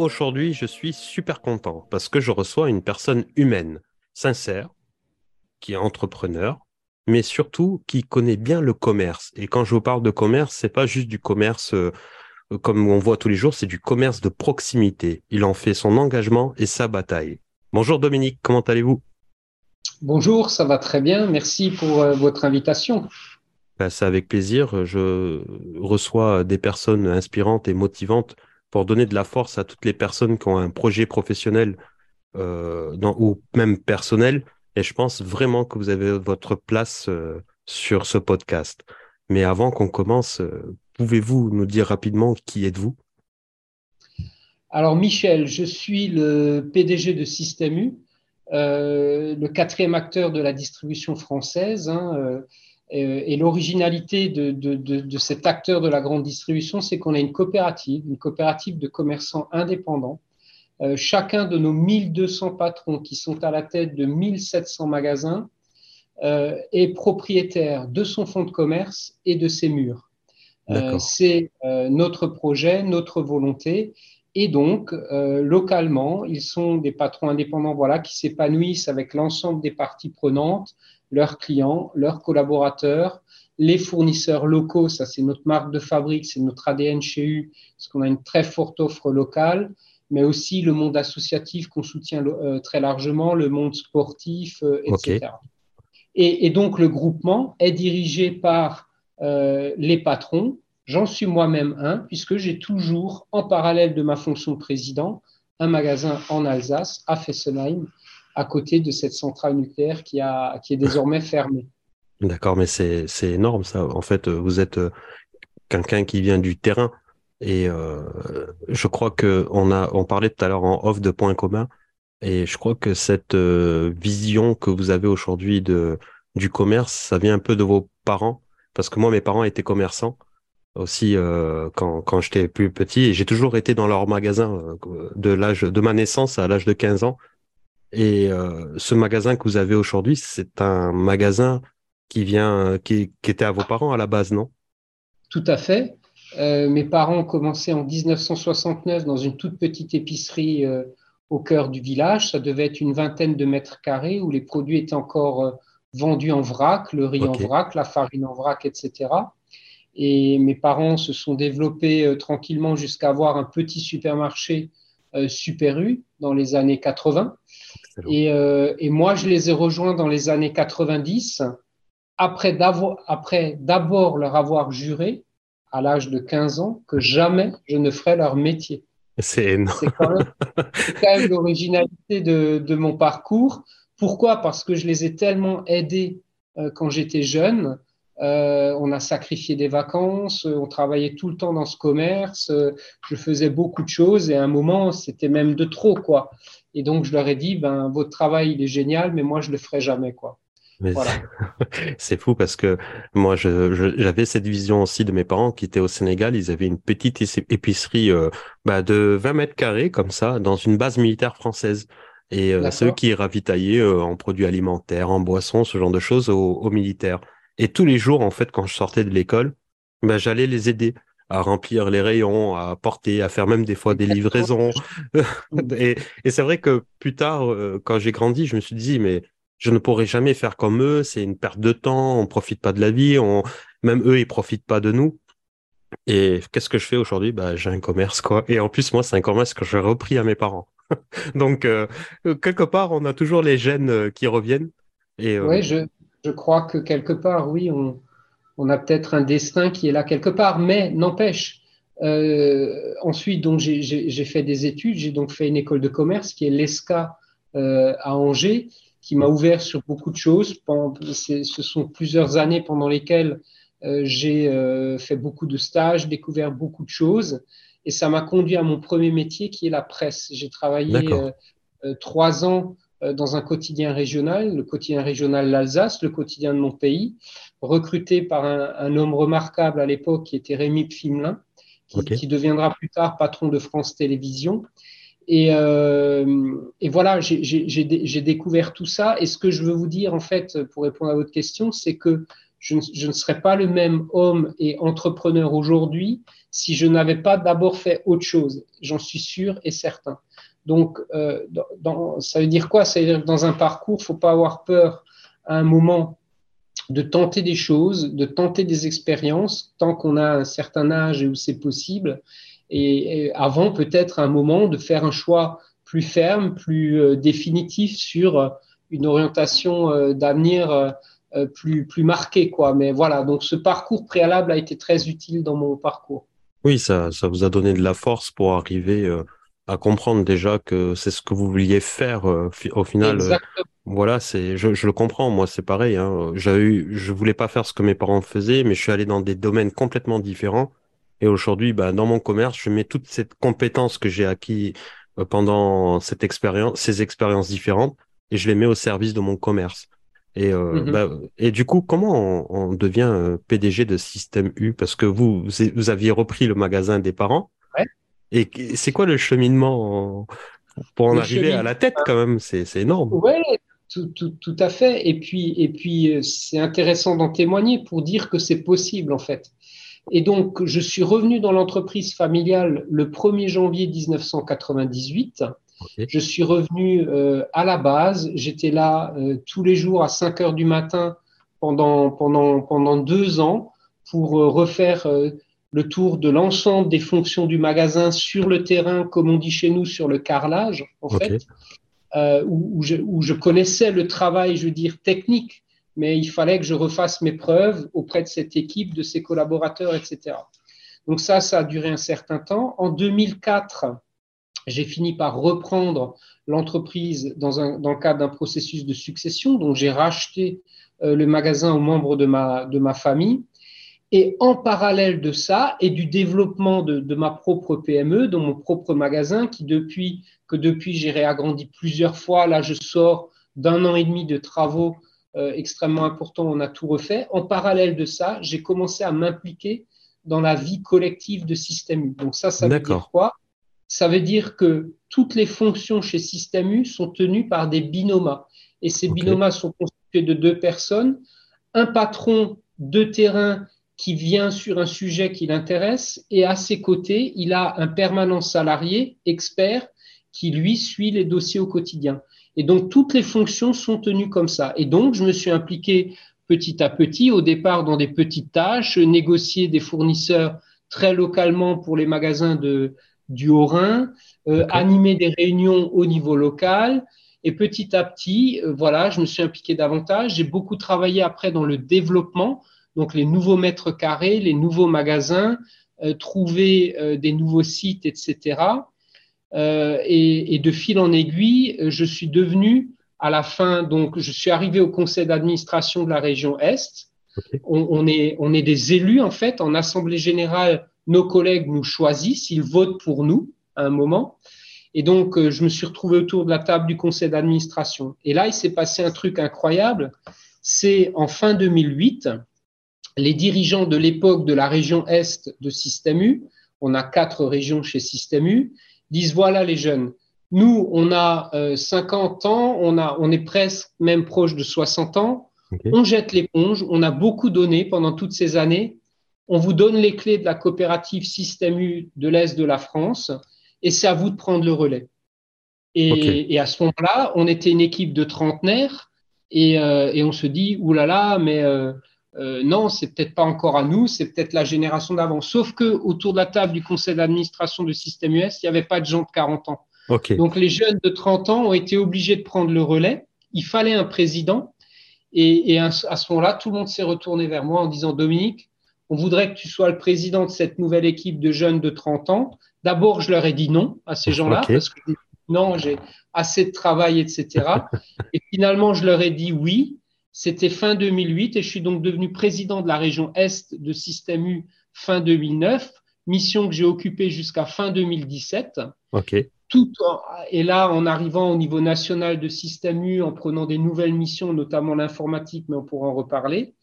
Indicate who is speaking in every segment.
Speaker 1: aujourd'hui, je suis super content parce que je reçois une personne humaine, sincère, qui est entrepreneur, mais surtout qui connaît bien le commerce. Et quand je vous parle de commerce, c'est pas juste du commerce euh, comme on voit tous les jours, c'est du commerce de proximité. Il en fait son engagement et sa bataille. Bonjour Dominique, comment allez-vous?
Speaker 2: Bonjour, ça va très bien. Merci pour euh, votre invitation.
Speaker 1: Ben, c'est avec plaisir. Je reçois des personnes inspirantes et motivantes pour donner de la force à toutes les personnes qui ont un projet professionnel euh, ou même personnel. Et je pense vraiment que vous avez votre place euh, sur ce podcast. Mais avant qu'on commence, euh, pouvez-vous nous dire rapidement qui êtes-vous?
Speaker 2: Alors Michel, je suis le PDG de Système U, le quatrième acteur de la distribution française. Hein, et l'originalité de, cet acteur de la grande distribution, c'est qu'on a une coopérative, une coopérative de commerçants indépendants. Euh, chacun de nos 1200 patrons qui sont à la tête de 1700 magasins euh, est propriétaire de son fonds de commerce et de ses murs. c'est notre projet, notre volonté. Et donc, localement, ils sont des patrons indépendants voilà, qui s'épanouissent avec l'ensemble des parties prenantes, leurs clients, leurs collaborateurs, les fournisseurs locaux, ça c'est notre marque de fabrique, c'est notre ADN chez U, parce qu'on a une très forte offre locale, mais aussi le monde associatif qu'on soutient euh, très largement, le monde sportif, euh, etc. Et, donc le groupement est dirigé par euh, les patrons. J'en suis moi-même un, puisque j'ai toujours, en parallèle de ma fonction de président, un magasin en Alsace, à Fessenheim, à côté de cette centrale nucléaire qui, a, qui est désormais fermée.
Speaker 1: D'accord, mais c'est énorme ça. En fait, vous êtes euh, quelqu'un qui vient du terrain. Et euh, je crois que on a parlait tout à l'heure en off de points communs. Et je crois que cette euh, vision que vous avez aujourd'hui du commerce, ça vient un peu de vos parents. Parce que moi mes parents étaient commerçants aussi quand quand j'étais plus petit. Et j'ai toujours été dans leur magasin de l'âge de ma naissance à l'âge de 15 ans et euh, ce magasin que vous avez aujourd'hui, c'est un magasin qui vient, qui, était à vos parents à la base, non?
Speaker 2: Tout à fait. Euh, mes parents ont commencé en 1969 dans une toute petite épicerie euh, au cœur du village. Ça devait être une vingtaine de mètres carrés où les produits étaient encore vendus en vrac, le riz en vrac, la farine en vrac, etc. Et mes parents se sont développés tranquillement jusqu'à avoir un petit supermarché Super U dans les années 80. Euh, et, moi, je les ai rejoints dans les années 90, après d'abord leur avoir juré, à l'âge de 15 ans, que jamais je ne ferais leur métier.
Speaker 1: C'est énorme. C'est
Speaker 2: quand même, l'originalité de, mon parcours. Pourquoi? Parce que je les ai tellement aidés euh, quand j'étais jeune. Euh, on a sacrifié des vacances, on travaillait tout le temps dans ce commerce, je faisais beaucoup de choses et à un moment, c'était même de trop, quoi. Et donc, je leur ai dit, ben, votre travail, il est génial, mais moi, je le ferai jamais, quoi.
Speaker 1: C'est fou parce que moi, j'avais cette vision aussi de mes parents qui étaient au Sénégal. Ils avaient une petite épicerie euh, bah, de 20 mètres carrés, comme ça, dans une base militaire française. Et euh, ceux qui ravitaillaient euh, en produits alimentaires, en boissons, ce genre de choses aux, militaires. Et tous les jours, en fait, quand je sortais de l'école, bah, j'allais les aider à remplir les rayons, à porter, à faire même des fois des livraisons. et, c'est vrai que plus tard, euh, quand j'ai grandi, je me suis dit, mais je ne pourrai jamais faire comme eux, c'est une perte de temps, on profite pas de la vie, on... même eux, ils profitent pas de nous. Et qu'est-ce que je fais aujourd'hui? Bah, J'ai un commerce, quoi. Et en plus, moi, c'est un commerce que j'ai repris à mes parents. Donc, euh, quelque part, on a toujours les gènes euh, qui reviennent.
Speaker 2: Et, Oui, je, je crois que quelque part, oui, on, on a peut-être un destin qui est là quelque part, mais n'empêche. Euh, ensuite, donc j'ai fait des études, j'ai donc fait une école de commerce qui est l'ESCA euh, à Angers, qui m'a ouvert sur beaucoup de choses. Ce sont plusieurs années pendant lesquelles euh, j'ai fait beaucoup de stages, découvert beaucoup de choses, et ça m'a conduit à mon premier métier qui est la presse. J'ai travaillé trois ans dans un quotidien régional, le quotidien régional l'Alsace, le quotidien de mon pays, recruté par un, homme remarquable à l'époque qui était Rémi Pfimelin, qui, deviendra plus tard patron de France Télévisions. Et, euh, voilà, j'ai découvert tout ça. Et ce que je veux vous dire, en fait, pour répondre à votre question, c'est que je ne, serais pas le même homme et entrepreneur aujourd'hui si je n'avais pas d'abord fait autre chose. J'en suis sûr et certain. Donc, euh, dans, ça veut dire quoi? Ça veut dire que dans un parcours, il ne faut pas avoir peur à un moment de tenter des choses, de tenter des expériences, tant qu'on a un certain âge et où c'est possible. Et, avant, peut-être, un moment de faire un choix plus ferme, plus euh, définitif sur une orientation euh, d'avenir euh, plus, plus marqué, quoi. Mais voilà, donc ce parcours préalable a été très utile dans mon parcours.
Speaker 1: Oui, ça, ça vous a donné de la force pour arriver euh, à comprendre déjà que c'est ce que vous vouliez faire euh, au final. Exactement. voilà, c'est, je, je, le comprends. Moi, c'est pareil. Hein. J'ai eu, je voulais pas faire ce que mes parents faisaient, mais je suis allé dans des domaines complètement différents. Et aujourd'hui, bah, dans mon commerce, je mets toute cette compétence que j'ai acquis pendant cette expérience, ces expériences différentes, et je les mets au service de mon commerce. Et, euh, mmh bah, et du coup, comment on, devient euh, PDG de Système U? Parce que vous, vous aviez repris le magasin des parents. Et c'est quoi le cheminement pour en arriver à la tête quand même? C'est énorme.
Speaker 2: Oui, tout, tout, tout, à fait. Et puis, et puis euh, c'est intéressant d'en témoigner pour dire que c'est possible en fait. Et donc, je suis revenu dans l'entreprise familiale le 1er janvier 1998. Je suis revenu euh, à la base. J'étais là euh, tous les jours à 5 heures du matin pendant, pendant, pendant deux ans pour euh, refaire le tour de l'ensemble des fonctions du magasin sur le terrain, comme on dit chez nous, sur le carrelage, en fait, où, je, où, je, connaissais le travail, je veux dire, technique, mais il fallait que je refasse mes preuves auprès de cette équipe, de ses collaborateurs, etc. Donc ça, ça a duré un certain temps. En 2004, j'ai fini par reprendre l'entreprise dans, dans, le cadre d'un processus de succession. Donc, j'ai racheté euh, le magasin aux membres de ma, de ma famille. Et en parallèle de ça et du développement de, de, ma propre PME, de mon propre magasin, qui depuis que depuis j'ai réagrandi plusieurs fois, là je sors d'un an et demi de travaux euh, extrêmement importants, on a tout refait. En parallèle de ça, j'ai commencé à m'impliquer dans la vie collective de Système U. Donc ça, ça veut dire quoi? Ça veut dire que toutes les fonctions chez Système U sont tenues par des binomas. Et ces binomas sont constitués de deux personnes, un patron de terrain qui vient sur un sujet qui l'intéresse, et à ses côtés, il a un permanent salarié, expert, qui lui suit les dossiers au quotidien. Et donc, toutes les fonctions sont tenues comme ça. Et donc, je me suis impliqué petit à petit, au départ dans des petites tâches, négocier des fournisseurs très localement pour les magasins de, du Haut-Rhin, euh, animer des réunions au niveau local. Et petit à petit, euh, voilà, je me suis impliqué davantage. J'ai beaucoup travaillé après dans le développement, donc les nouveaux mètres carrés, les nouveaux magasins, euh, trouver des nouveaux sites, etc. Et, de fil en aiguille, je suis devenu à la fin, donc je suis arrivé au conseil d'administration de la région Est. On, est, on est des élus en fait en assemblée générale nos collègues nous choisissent, ils votent pour nous à un moment. Et donc, euh, je me suis retrouvé autour de la table du conseil d'administration. Et là, il s'est passé un truc incroyable. C'est en fin 2008, les dirigeants de l'époque de la région Est de Système U, on a quatre régions chez Système U, disent voilà les jeunes, nous, on a 50 euh, ans, on, a, on est presque même proche de 60 ans, on jette l'éponge, on a beaucoup donné pendant toutes ces années, on vous donne les clés de la coopérative Système U de l'Est de la France et c'est à vous de prendre le relais. Et, à ce moment-là, on était une équipe de trentenaires et, euh, on se dit, oulala, mais euh, euh, non, c'est peut-être pas encore à nous, c'est peut-être la génération d'avant. Sauf que autour de la table du conseil d'administration de Système US, il n'y avait pas de gens de 40 ans. Donc les jeunes de 30 ans ont été obligés de prendre le relais. Il fallait un président. Et, et à ce moment-là, tout le monde s'est retourné vers moi en disant, Dominique, on voudrait que tu sois le président de cette nouvelle équipe de jeunes de 30 ans. D'abord, je leur ai dit non à ces gens-là, parce que non, j'ai assez de travail, etc. et finalement, je leur ai dit oui. C'était fin 2008 et je suis donc devenu président de la région Est de Système U fin 2009, mission que j'ai occupée jusqu'à fin 2017.
Speaker 1: OK.
Speaker 2: Tout et là, en arrivant au niveau national de Système U, en prenant des nouvelles missions, notamment l'informatique, mais on pourra en reparler.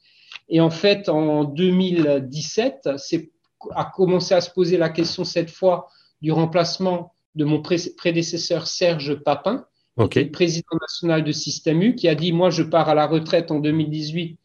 Speaker 2: Et en fait, en 2017, c'est a commencé à se poser la question cette fois du remplacement de mon prédécesseur Serge Papin, est président national de Système U, qui a dit Moi, je pars à la retraite en 2018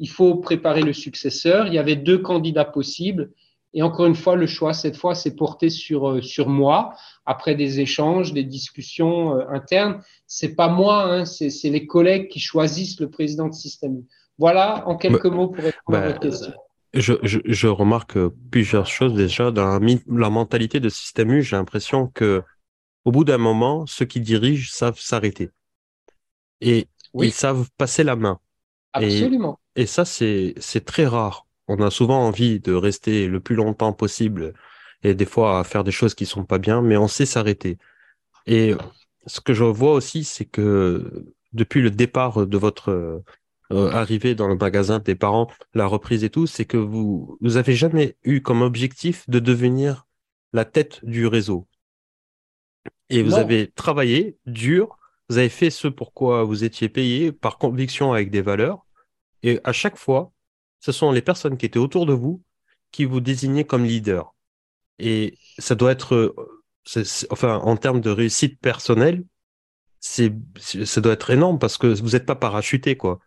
Speaker 2: il faut préparer le successeur. Il y avait deux candidats possibles. Et encore une fois, le choix, cette fois, s'est porté sur, euh, sur moi, après des échanges, des discussions euh, internes. C'est pas moi, hein, c'est les collègues qui choisissent le président de système. Voilà, en quelques bah, mots, pour répondre à votre bah, question.
Speaker 1: Je, je, je, remarque plusieurs choses déjà. Dans la, la mentalité de système U, j'ai l'impression que au bout d'un moment, ceux qui dirigent savent s'arrêter. Et ils savent passer la main.
Speaker 2: Absolument.
Speaker 1: Et, ça, c'est très rare. On a souvent envie de rester le plus longtemps possible et des fois à faire des choses qui sont pas bien, mais on sait s'arrêter. Et ce que je vois aussi, c'est que depuis le départ de votre euh, arrivée dans le magasin des parents, la reprise et tout, c'est que vous vous avez jamais eu comme objectif de devenir la tête du réseau. Et vous avez travaillé dur, vous avez fait ce pourquoi vous étiez payé par conviction avec des valeurs. Et à chaque fois, ce sont les personnes qui étaient autour de vous qui vous désignaient comme leader. Et ça doit être, enfin, en termes de réussite personnelle, c'est, ça doit être énorme parce que vous n'êtes pas parachuté, quoi.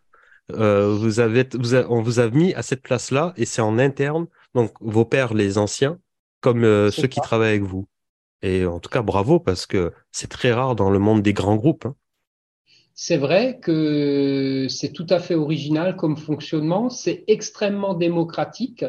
Speaker 1: Euh, vous avez, vous on vous a mis à cette place-là et c'est en interne, donc vos pères, les anciens, comme euh, ceux qui travaillent avec vous. Et en tout cas, bravo parce que c'est très rare dans le monde des grands groupes. Hein.
Speaker 2: C'est vrai que c'est tout à fait original comme fonctionnement, c'est extrêmement démocratique.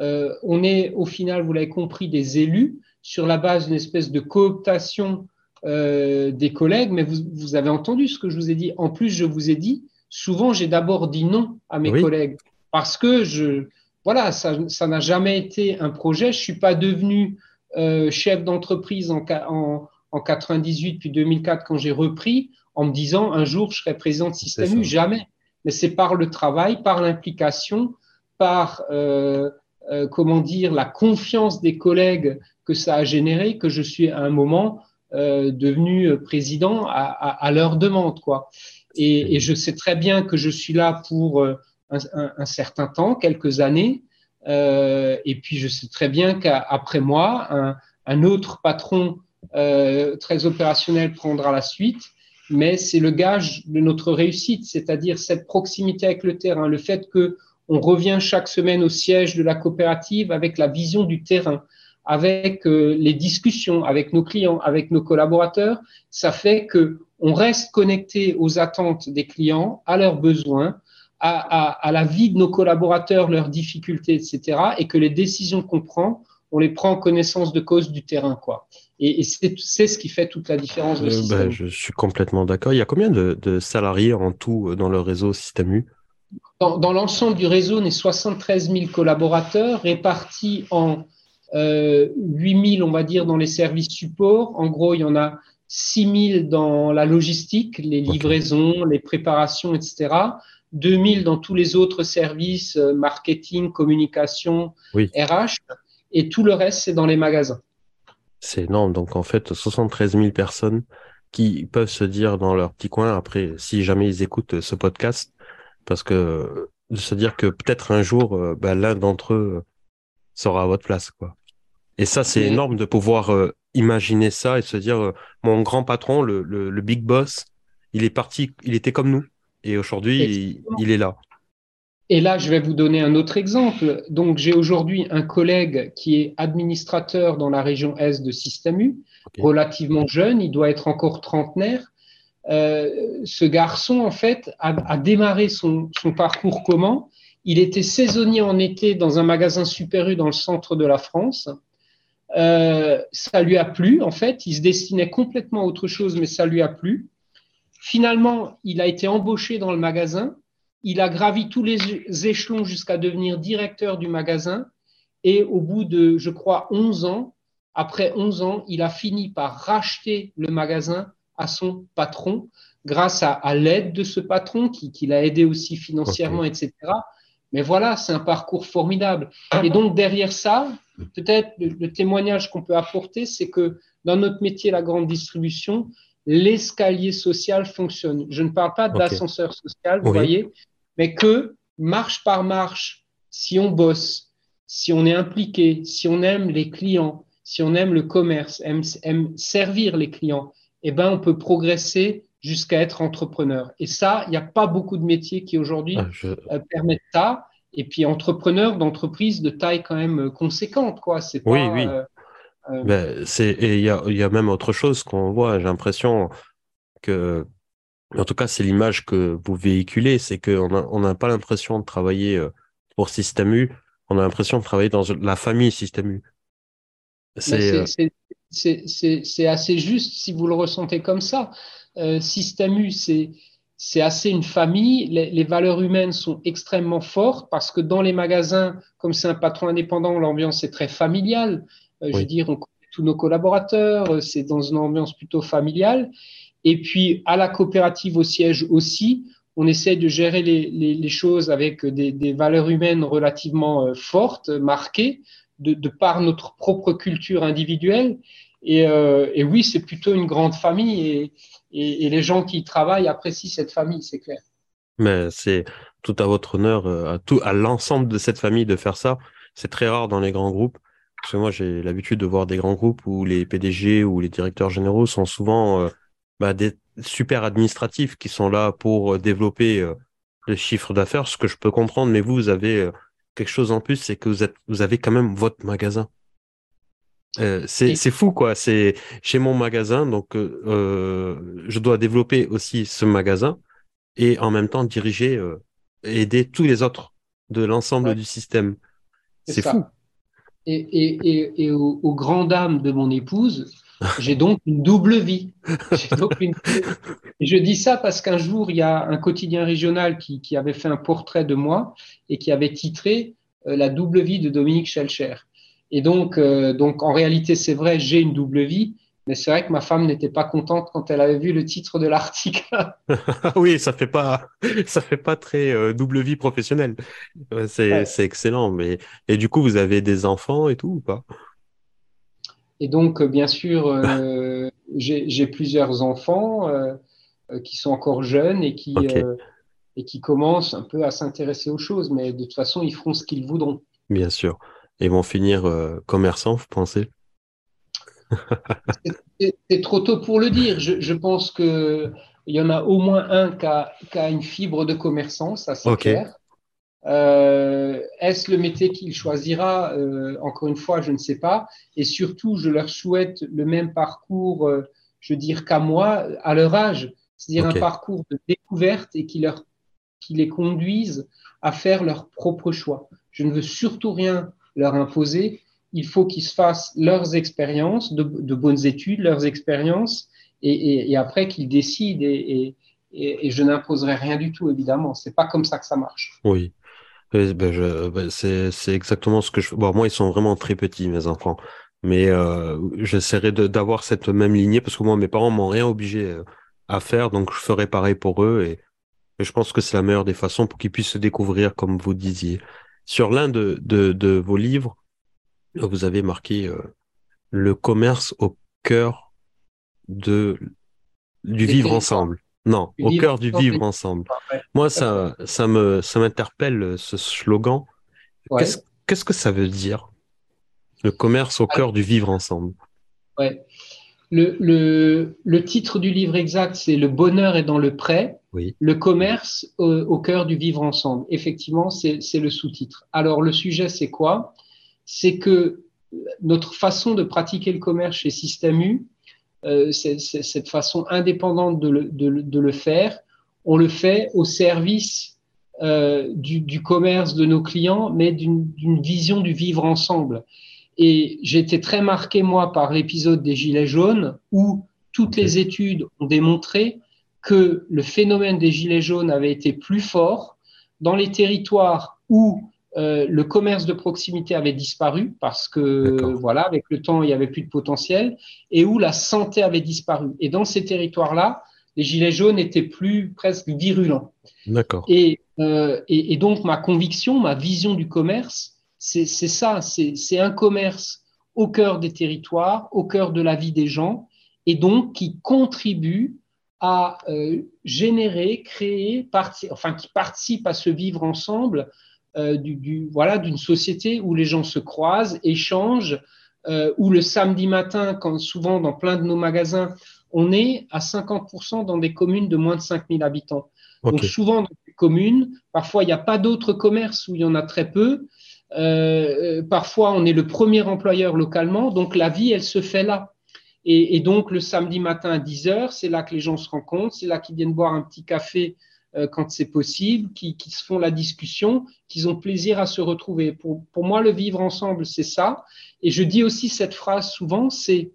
Speaker 2: Euh, on est au final, vous l'avez compris, des élus sur la base d'une espèce de cooptation euh, des collègues, mais vous, avez entendu ce que je vous ai dit. En plus, je vous ai dit, souvent j'ai d'abord dit non à mes collègues parce que je, voilà, ça n'a jamais été un projet. Je suis pas devenu euh, chef d'entreprise en, en, en 98 puis 2004 quand j'ai repris en me disant un jour je serai président de Système U. Jamais. Mais c'est par le travail, par l'implication, par euh, euh, comment dire la confiance des collègues que ça a généré que je suis à un moment euh, devenu président à, à, à, leur demande quoi. Et, et, je sais très bien que je suis là pour un, un, un certain temps, quelques années, et puis, je sais très bien qu'après moi, un, un, autre patron euh, très opérationnel prendra la suite, mais c'est le gage de notre réussite, c'est-à-dire cette proximité avec le terrain, le fait que on revient chaque semaine au siège de la coopérative avec la vision du terrain, avec euh, les discussions avec nos clients, avec nos collaborateurs, ça fait que on reste connecté aux attentes des clients, à leurs besoins, à, la vie de nos collaborateurs, leurs difficultés, etc., et que les décisions qu'on prend, on les prend en connaissance de cause du terrain, quoi. Et, c'est ce qui fait toute la différence.
Speaker 1: Euh, bah, je suis complètement d'accord. Il y a combien de, salariés en tout euh, dans le réseau Système U?
Speaker 2: Dans, l'ensemble du réseau, on est 73 000 collaborateurs répartis en euh, 8 000, on va dire, dans les services support. En gros, il y en a 6 000 dans la logistique, les livraisons, les préparations, etc. 2000 dans tous les autres services, euh, marketing, communication, RH, et tout le reste, c'est dans les magasins.
Speaker 1: C'est énorme. Donc, en fait, 73 000 personnes qui peuvent se dire dans leur petit coin, après, si jamais ils écoutent ce podcast, parce que de se dire que peut-être un jour, euh, bah, l'un d'entre eux sera à votre place, quoi. Et ça, c'est énorme de pouvoir euh, imaginer ça et se dire, mon grand patron, le, le big boss, il est parti, il était comme nous. Et aujourd'hui, il, est là.
Speaker 2: Et là, je vais vous donner un autre exemple. Donc, j'ai aujourd'hui un collègue qui est administrateur dans la région Est de Système U, relativement jeune, il doit être encore trentenaire. Euh, ce garçon, en fait, a, démarré son, parcours comment? Il était saisonnier en été dans un magasin Super U dans le centre de la France. Euh, ça lui a plu, en fait. Il se destinait complètement à autre chose, mais ça lui a plu. Finalement, il a été embauché dans le magasin. Il a gravi tous les échelons jusqu'à devenir directeur du magasin. Et au bout de, je crois, 11 ans, après 11 ans, il a fini par racheter le magasin à son patron grâce à, l'aide de ce patron qui, l'a aidé aussi financièrement, etc. Mais voilà, c'est un parcours formidable. Et donc derrière ça, peut-être le témoignage qu'on peut apporter, c'est que dans notre métier, la grande distribution, l'escalier social fonctionne. Je ne parle pas d'ascenseur social, vous voyez, mais que marche par marche, si on bosse, si on est impliqué, si on aime les clients, si on aime le commerce, aime, servir les clients, eh ben, on peut progresser jusqu'à être entrepreneur. Et ça, il n'y a pas beaucoup de métiers qui aujourd'hui ah, permettent ça. Et puis entrepreneur d'entreprise de taille quand même conséquente, quoi.
Speaker 1: C'est oui, oui. Ben, c'est et il y a, y a même autre chose qu'on voit. J'ai l'impression que en tout cas, c'est l'image que vous véhiculez, c'est qu'on n'a pas l'impression de travailler euh, pour Système U, on a l'impression de travailler dans la famille Système U.
Speaker 2: Euh, c'est assez juste si vous le ressentez comme ça. Euh, Système U, c'est assez une famille. Les, valeurs humaines sont extrêmement fortes parce que dans les magasins, comme c'est un patron indépendant, l'ambiance est très familiale. Je veux dire, on connaît tous nos collaborateurs, c'est dans une ambiance plutôt familiale. Et puis, à la coopérative au siège aussi, on essaie de gérer les, choses avec des, valeurs humaines relativement euh, fortes, marquées, de, par notre propre culture individuelle. Euh, et, oui, c'est plutôt une grande famille et, les gens qui y travaillent apprécient cette famille, c'est clair.
Speaker 1: Mais c'est tout à votre honneur, euh, à, tout, à l'ensemble de cette famille de faire ça. C'est très rare dans les grands groupes. Parce que moi, j'ai l'habitude de voir des grands groupes où les PDG ou les directeurs généraux sont souvent bah, des super administratifs qui sont là pour euh, développer euh, le chiffre d'affaires, ce que je peux comprendre, mais vous, vous avez euh, quelque chose en plus, c'est que vous, êtes, vous avez quand même votre magasin. c'est fou, quoi. C'est chez mon magasin, donc je dois développer aussi ce magasin et en même temps diriger, aider tous les autres de l'ensemble du système. C'est fou.
Speaker 2: Et, et, et, aux, de mon épouse, j'ai donc une double vie. je dis ça parce qu'un jour, il y a un quotidien régional qui, avait fait un portrait de moi et qui avait titré euh, La double vie de Dominique Schelcher. Et donc, euh, donc en réalité, c'est vrai, j'ai une double vie, mais c'est vrai que ma femme n'était pas contente quand elle avait vu le titre de l'article.
Speaker 1: oui, ça fait pas, ça fait pas très euh, double vie professionnelle. C'est excellent. Mais et du coup, vous avez des enfants et tout ou pas?
Speaker 2: Et donc, euh, bien sûr, euh, j'ai plusieurs enfants euh, qui sont encore jeunes et qui, et qui commencent un peu à s'intéresser aux choses, mais de toute façon, ils feront ce qu'ils voudront.
Speaker 1: Bien sûr. Et vont finir commerçants, vous pensez?
Speaker 2: C'est trop tôt pour le dire. Je, je pense qu'il y en a au moins un qui a, qui a une fibre de commerçant, ça c'est clair. Euh, est-ce le métier qu'il choisira? Euh, Encore une fois, je ne sais pas. Et surtout, je leur souhaite le même parcours, euh, je veux dire, qu'à moi, à leur âge, c'est-à-dire un parcours de découverte et qui, leur, qui les conduise à faire leur propre choix. Je ne veux surtout rien leur imposer. Il faut qu'ils se fassent leurs expériences, de, bonnes études, leurs expériences, et, après qu'ils décident. Et, je n'imposerai rien du tout, évidemment. C'est pas comme ça que ça marche.
Speaker 1: Oui. Ben, ben, c'est, exactement ce que je. Bon, moi, ils sont vraiment très petits, mes enfants. Mais euh, j'essaierai d'avoir cette même lignée parce que moi, mes parents m'ont rien obligé euh, à faire, donc je ferai pareil pour eux. Et, je pense que c'est la meilleure des façons pour qu'ils puissent se découvrir, comme vous disiez. Sur l'un de vos livres, vous avez marqué euh, le commerce au cœur de du vivre ensemble. Non, au cœur du vivre ensemble. Moi, ça, ça me, ça m'interpelle ce slogan. Qu'est-ce, que ça veut dire Le commerce au ah. cœur du vivre ensemble?
Speaker 2: Ouais. Le, le, titre du livre exact, c'est Le bonheur est dans le prêt. Oui. Le commerce au, cœur du vivre ensemble. Effectivement, c'est, c'est le sous-titre. Alors, le sujet, c'est quoi? C'est que notre façon de pratiquer le commerce chez Système U, euh, cette façon indépendante de le, faire. On le fait au service euh, du, commerce de nos clients, mais d'une vision du vivre ensemble. Et j'ai été très marqué, moi, par l'épisode des Gilets jaunes, où toutes les études ont démontré que le phénomène des Gilets jaunes avait été plus fort dans les territoires où euh, le commerce de proximité avait disparu parce que voilà, avec le temps, il n'y avait plus de potentiel, et où la santé avait disparu. Et dans ces territoires-là, les gilets jaunes étaient plus presque virulents.
Speaker 1: D'accord.
Speaker 2: Et, euh, et, donc ma conviction, ma vision du commerce, c'est ça, c'est un commerce au cœur des territoires, au cœur de la vie des gens, et donc qui contribue à euh, générer, créer, enfin qui participe à se vivre ensemble euh, du, voilà, d'une société où les gens se croisent, échangent, euh, où le samedi matin, quand souvent dans plein de nos magasins, on est à 50% dans des communes de moins de 5000 habitants. Donc souvent dans les communes, parfois il n'y a pas d'autres commerces où il y en a très peu. Euh, parfois on est le premier employeur localement, donc la vie elle se fait là. Et, donc le samedi matin à 10h, c'est là que les gens se rencontrent, c'est là qu'ils viennent boire un petit café quand c'est possible, qui, se font la discussion, qu'ils ont plaisir à se retrouver. Pour, pour moi, le vivre ensemble, c'est ça. Et je dis aussi cette phrase souvent, c'est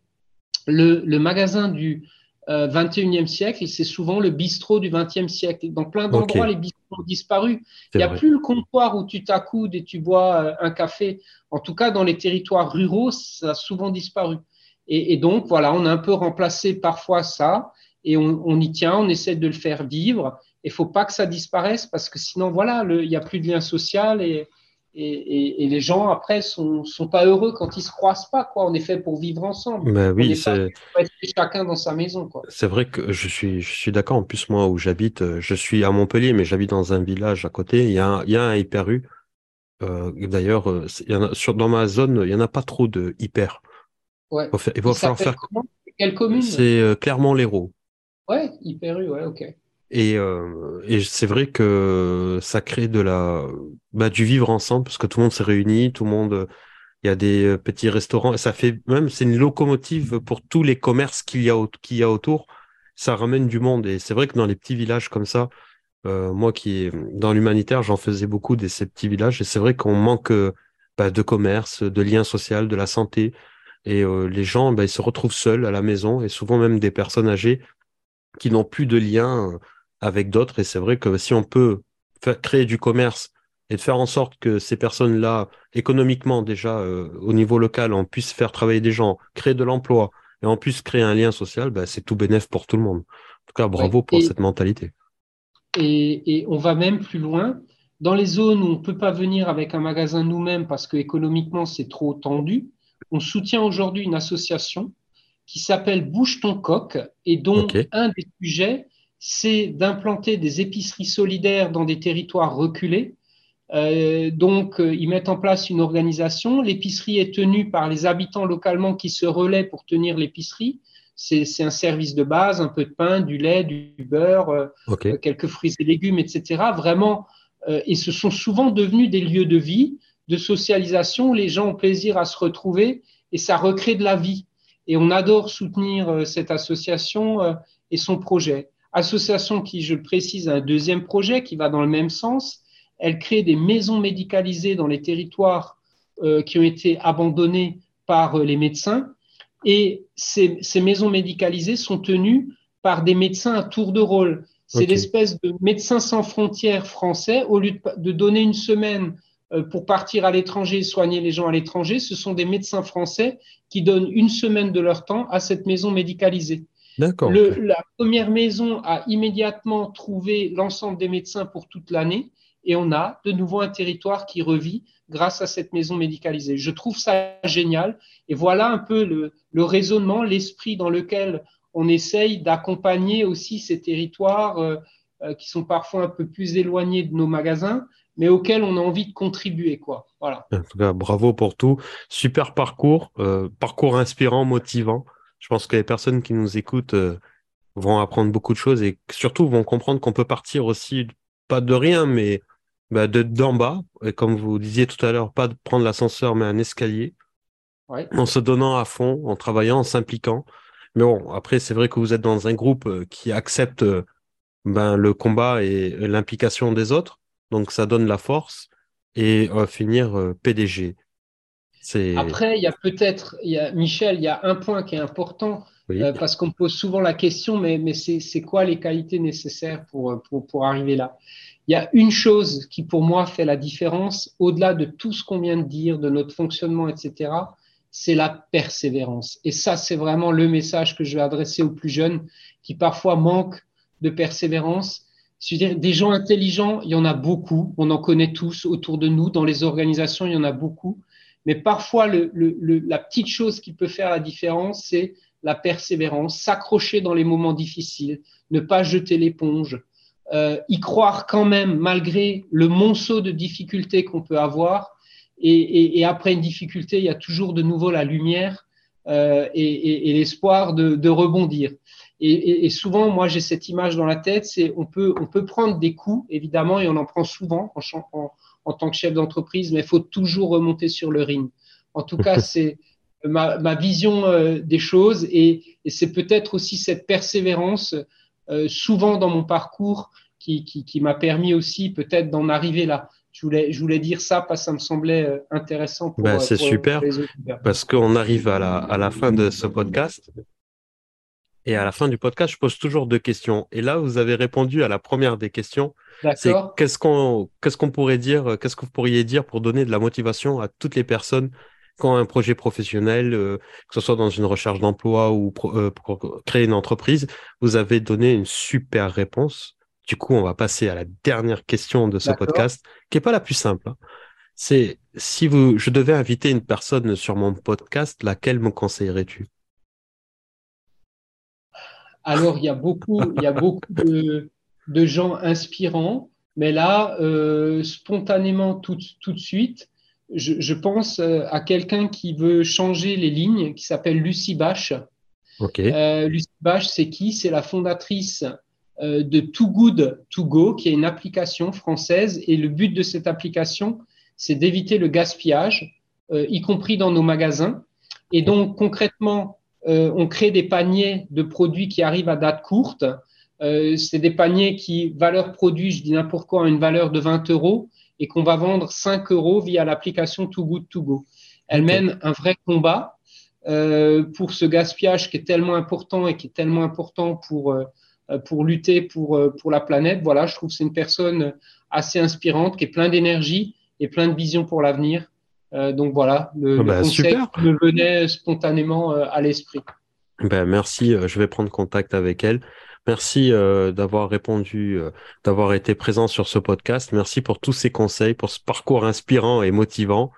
Speaker 2: le, le magasin du, 21e euh, siècle, c'est souvent le bistrot du 20e siècle. Dans plein d'endroits, les bistrots ont disparu. Il n'y a plus le comptoir où tu t'accoudes et tu bois euh, un café. En tout cas, dans les territoires ruraux, ça a souvent disparu. Et, donc, voilà, on a un peu remplacé parfois ça et on, y tient, on essaie de le faire vivre. Il faut pas que ça disparaisse parce que sinon, voilà, il n'y a plus de lien social et, et, les gens après sont, sont pas heureux quand ils se croisent pas quoi. On est fait pour vivre ensemble.
Speaker 1: Mais oui, c'est
Speaker 2: chacun dans sa maison quoi.
Speaker 1: C'est vrai que je suis je suis d'accord. En plus moi où j'habite, je suis à Montpellier, mais j'habite dans un village à côté. Il y a il y a un hyper U. Euh, D'ailleurs, euh, dans ma zone, il y en a pas trop de hyper.
Speaker 2: Ouais.
Speaker 1: Il va falloir faire.
Speaker 2: Quelle commune?
Speaker 1: C'est euh, Clermont-Lérault.
Speaker 2: Ouais, hyper U, ouais, ok.
Speaker 1: Et, euh, et c'est vrai que ça crée de la, bah, du vivre ensemble parce que tout le monde s'est réuni, tout le monde, il y a des euh, petits restaurants. Ça fait même, c'est une locomotive pour tous les commerces qu'il y a, y a autour. Ça ramène du monde. Et c'est vrai que dans les petits villages comme ça, euh, moi qui dans l'humanitaire, j'en faisais beaucoup de ces petits villages. Et c'est vrai qu'on manque bah, de commerce, de liens sociaux, de la santé. Et euh, les gens, bah, ils se retrouvent seuls à la maison et souvent même des personnes âgées qui n'ont plus de liens avec d'autres. Et c'est vrai que si on peut faire, créer du commerce et de faire en sorte que ces personnes-là, économiquement déjà, euh, au niveau local, on puisse faire travailler des gens, créer de l'emploi et on puisse créer un lien social, bah, c'est tout bénéf pour tout le monde. En tout cas, bravo pour cette mentalité.
Speaker 2: Et, et, on va même plus loin. Dans les zones où on ne peut pas venir avec un magasin nous-mêmes parce que économiquement c'est trop tendu, on soutient aujourd'hui une association qui s'appelle Bouge ton coq et dont un des sujets, c'est d'implanter des épiceries solidaires dans des territoires reculés. Euh, donc, euh, ils mettent en place une organisation. L'épicerie est tenue par les habitants localement qui se relaient pour tenir l'épicerie. C'est un service de base, un peu de pain, du lait, du beurre, euh, quelques fruits et légumes, etc. Vraiment, et ce sont souvent devenus des lieux de vie, de socialisation. Les gens ont plaisir à se retrouver et ça recrée de la vie. Et on adore soutenir cette association et son projet. Association qui, je le précise, a un deuxième projet qui va dans le même sens. Elle crée des maisons médicalisées dans les territoires euh, qui ont été abandonnés par euh, les médecins. Et ces, maisons médicalisées sont tenues par des médecins à tour de rôle. C'est l'espèce de médecins sans frontières français. Au lieu de, donner une semaine euh, pour partir à l'étranger et soigner les gens à l'étranger, ce sont des médecins français qui donnent une semaine de leur temps à cette maison médicalisée. La première maison a immédiatement trouvé l'ensemble des médecins pour toute l'année et on a de nouveau un territoire qui revit grâce à cette maison médicalisée. Je trouve ça génial et voilà un peu le, raisonnement, l'esprit dans lequel on essaye d'accompagner aussi ces territoires euh, euh, qui sont parfois un peu plus éloignés de nos magasins, mais auxquels on a envie de contribuer. Quoi. Voilà.
Speaker 1: En tout cas, bravo pour tout. Super parcours, euh, parcours inspirant, motivant. Je pense que les personnes qui nous écoutent euh, vont apprendre beaucoup de choses et surtout vont comprendre qu'on peut partir aussi, pas de rien, mais bah, de d'en bas. Et comme vous disiez tout à l'heure, pas de prendre l'ascenseur, mais un escalier. En se donnant à fond, en travaillant, en s'impliquant. Mais bon, après, c'est vrai que vous êtes dans un groupe euh, qui accepte euh, ben, le combat et l'implication des autres. Donc, ça donne la force. Et on va finir PDG.
Speaker 2: Après, il y a peut-être, Michel, il y a un point qui est important euh, parce qu'on pose souvent la question, mais, mais c'est quoi les qualités nécessaires pour, pour, pour arriver là? Il y a une chose qui pour moi fait la différence, au-delà de tout ce qu'on vient de dire, de notre fonctionnement, etc., c'est la persévérance. Et ça, c'est vraiment le message que je vais adresser aux plus jeunes qui parfois manquent de persévérance. Je veux dire, des gens intelligents, il y en a beaucoup, on en connaît tous autour de nous, dans les organisations, il y en a beaucoup. Mais parfois, le, la petite chose qui peut faire la différence, c'est la persévérance, s'accrocher dans les moments difficiles, ne pas jeter l'éponge, euh, y croire quand même malgré le monceau de difficultés qu'on peut avoir. Et, et, et, après une difficulté, il y a toujours de nouveau la lumière. et, l'espoir de, rebondir. Et, souvent, moi, j'ai cette image dans la tête, c'est on peut, on peut prendre des coups, évidemment, et on en prend souvent en, en tant que chef d'entreprise, mais il faut toujours remonter sur le ring. En tout cas, c'est ma, vision euh, des choses et, c'est peut-être aussi cette persévérance euh, souvent dans mon parcours qui, m'a permis aussi peut-être d'en arriver là. Je voulais, je voulais dire ça parce que ça me semblait euh, intéressant.
Speaker 1: Ben, c'est super parce qu'on arrive à la, à la fin de ce podcast. Et à la fin du podcast, je pose toujours deux questions. Et là, vous avez répondu à la première des questions. C'est qu'est-ce qu'on qu'est-ce qu'on pourrait dire, qu'est-ce que vous pourriez dire pour donner de la motivation à toutes les personnes quand un projet professionnel, euh, que ce soit dans une recherche d'emploi ou euh, pour créer une entreprise, vous avez donné une super réponse. Du coup, on va passer à la dernière question de ce podcast, qui est pas la plus simple. Hein. C'est si vous, je devais inviter une personne sur mon podcast, laquelle me conseillerais-tu?
Speaker 2: Alors, il y a beaucoup, il y a beaucoup de, gens inspirants, mais là, euh, spontanément, tout, tout de suite, je, pense euh, à quelqu'un qui veut changer les lignes, qui s'appelle Lucie Bache. Euh, Lucie Bache, c'est qui? C'est la fondatrice euh, de Too Good To Go, qui est une application française. Et le but de cette application, c'est d'éviter le gaspillage, y compris dans nos magasins. Et donc, concrètement, on crée des paniers de produits qui arrivent à date courte. c'est des paniers qui, valeur produit, je dis n'importe quoi, une valeur de 20 euros et qu'on va vendre 5 euros via l'application Too Good To Go. Elle mène un vrai combat euh, pour ce gaspillage qui est tellement important et qui est tellement important pour, euh, pour lutter pour, euh, pour la planète. Voilà, je trouve que c'est une personne assez inspirante, qui est plein d'énergie et plein de vision pour l'avenir. Donc voilà, le,
Speaker 1: ah bah, conseil
Speaker 2: me venait spontanément à l'esprit.
Speaker 1: Ben, merci, je vais prendre contact avec elle. Merci euh, d'avoir répondu, euh, d'avoir été présent sur ce podcast. Merci pour tous ces conseils, pour ce parcours inspirant et motivant.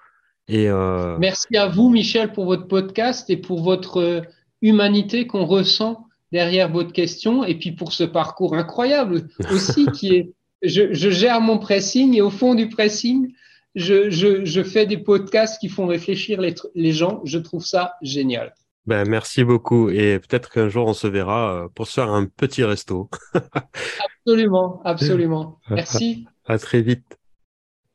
Speaker 1: Et
Speaker 2: euh... Merci à vous, Michel, pour votre podcast et pour votre euh, humanité qu'on ressent derrière votre question et puis pour ce parcours incroyable aussi qui est je, je, gère mon pressing et au fond du pressing, je, je, je fais des podcasts qui font réfléchir les, les gens. Je trouve ça génial.
Speaker 1: Ben, merci beaucoup. Et peut-être qu'un jour, on se verra euh, pour se faire un petit resto.
Speaker 2: absolument, absolument. Merci.
Speaker 1: À très vite.